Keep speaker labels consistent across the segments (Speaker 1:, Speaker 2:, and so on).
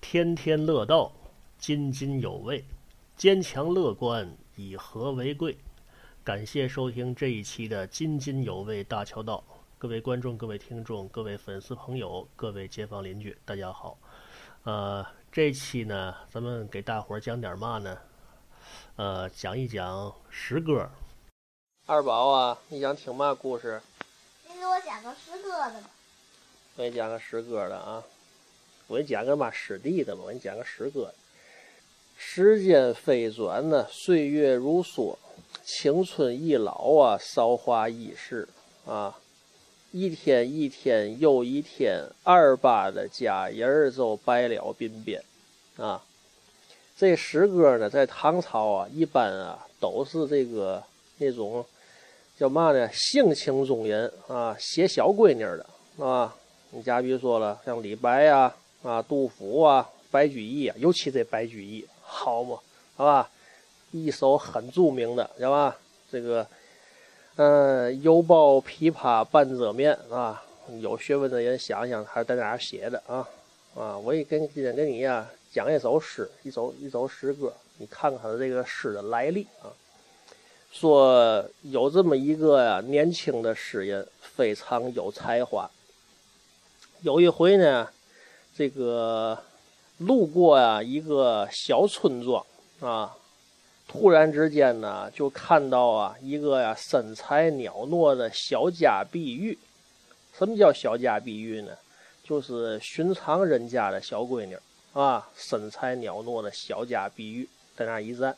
Speaker 1: 天天乐道，津津有味，坚强乐观，以和为贵。感谢收听这一期的津津有味大桥道，各位观众、各位听众、各位粉丝朋友、各位街坊邻居，大家好。呃，这期呢，咱们给大伙儿讲点嘛呢？呃，讲一讲诗歌。二宝啊，你想听嘛故事？
Speaker 2: 你给我讲个诗歌的吧。
Speaker 1: 我给你讲个诗歌的啊。我给你讲个嘛诗地的吧。我给你讲个诗歌。时间飞转呢，岁月如梭，青春易老啊，韶华易逝啊。一天一天又一天，二八的佳人儿就白了鬓边啊。这诗歌呢，在唐朝啊，一般啊都是这个那种叫嘛呢，性情中人啊，写小闺女的啊。你假比如说了，像李白呀、啊杜甫啊、白居易啊，尤其这白居易好嘛，好吧？一首很著名的，知道吧？这个，嗯，犹抱琵琶半遮面啊。有学问的人想想，还是在哪写的啊？啊，我也跟今天跟你呀。讲一首诗，一首一首诗歌，你看看他这个诗的来历啊。说有这么一个呀，年轻的诗人，非常有才华。有一回呢，这个路过呀一个小村庄啊，突然之间呢，就看到啊一个呀身材袅娜的小家碧玉。什么叫小家碧玉呢？就是寻常人家的小闺女。啊，身材袅娜的小家碧玉在那一站，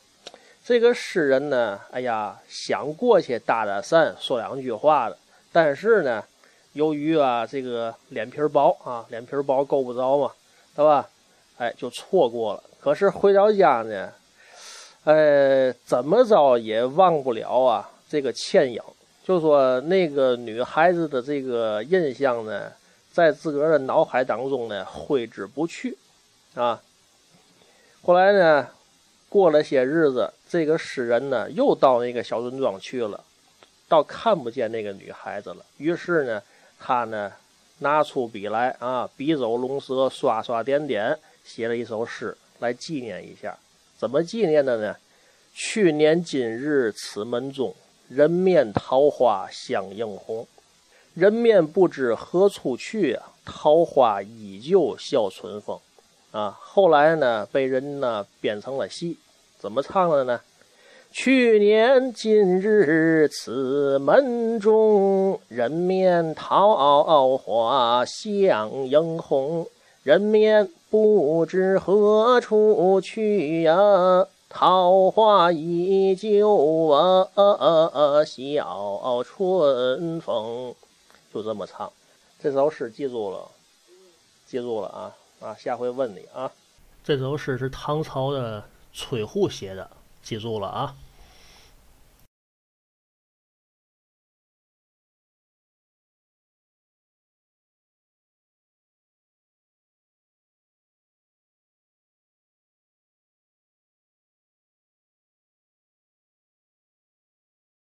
Speaker 1: 这个诗人呢，哎呀，想过去搭搭讪，说两句话的，但是呢，由于啊这个脸皮薄啊，脸皮薄够不着嘛，对吧？哎，就错过了。可是回到家呢，呃，怎么着也忘不了啊这个倩影，就说那个女孩子的这个印象呢，在自个儿的脑海当中呢挥之不去。啊，后来呢，过了些日子，这个诗人呢又到那个小村庄去了，倒看不见那个女孩子了。于是呢，他呢拿出笔来啊，笔走龙蛇，刷刷点点，写了一首诗来纪念一下。怎么纪念的呢？去年今日此门中，人面桃花相映红。人面不知何处去啊，桃花依旧笑春风。啊，后来呢，被人呢编成了戏，怎么唱的呢？去年今日此门中，人面桃花相映红。人面不知何处去呀，桃花依旧啊笑春风。就这么唱，这首诗记住了，记住了啊。啊，下回问你啊，这首诗是唐朝的崔护写的，记住了啊。